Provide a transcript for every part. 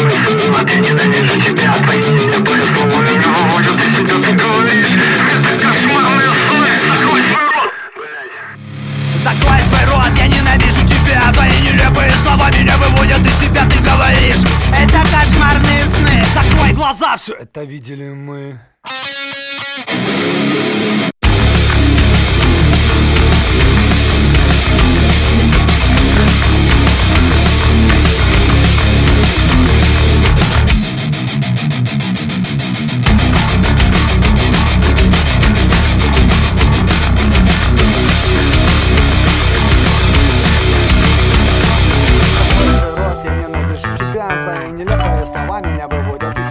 Свой рот, я ненавижу тебя. Твои нелепые слова меня выводят из себя Ты говоришь, это кошмарные сны. Закрой свой рот, блядь Закрой свой тебя Твои нелепые слова меня выводят из себя Ты говоришь, это кошмарные сны Закрой глаза, все это видели мы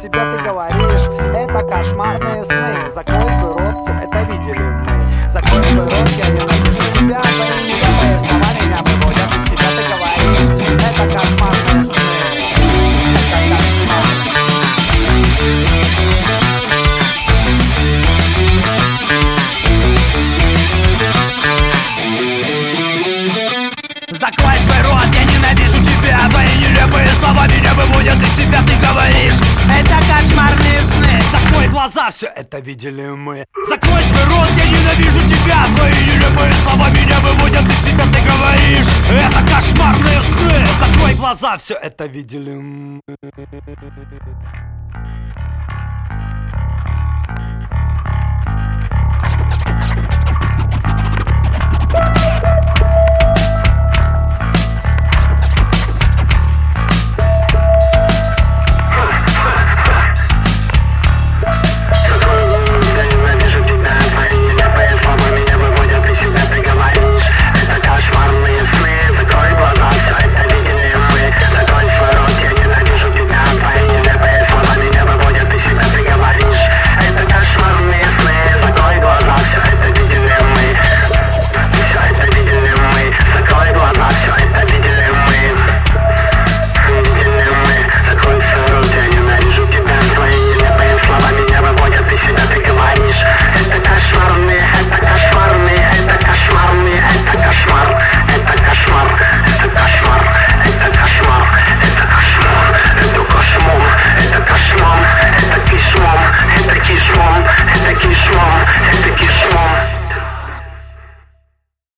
себя Ты говоришь, это кошмарные сны. Закрой свой рот, все это видели мы. Закрой свой рот, я ненавижу тебя Твои нелепые слова меня выводят из себя Ты говоришь, это кошмарные сны. Это кошмар Закрой свой рот, я ненавижу тебя. Твои нелепые слова меня выводят из себя Ты говоришь, это кошмарные сны Закрой глаза, все это видели мы. Закрой свой рот, я ненавижу тебя. Твои нелепые слова меня выводят из себя Ты говоришь, это кошмарные сны Закрой глаза, все это видели мы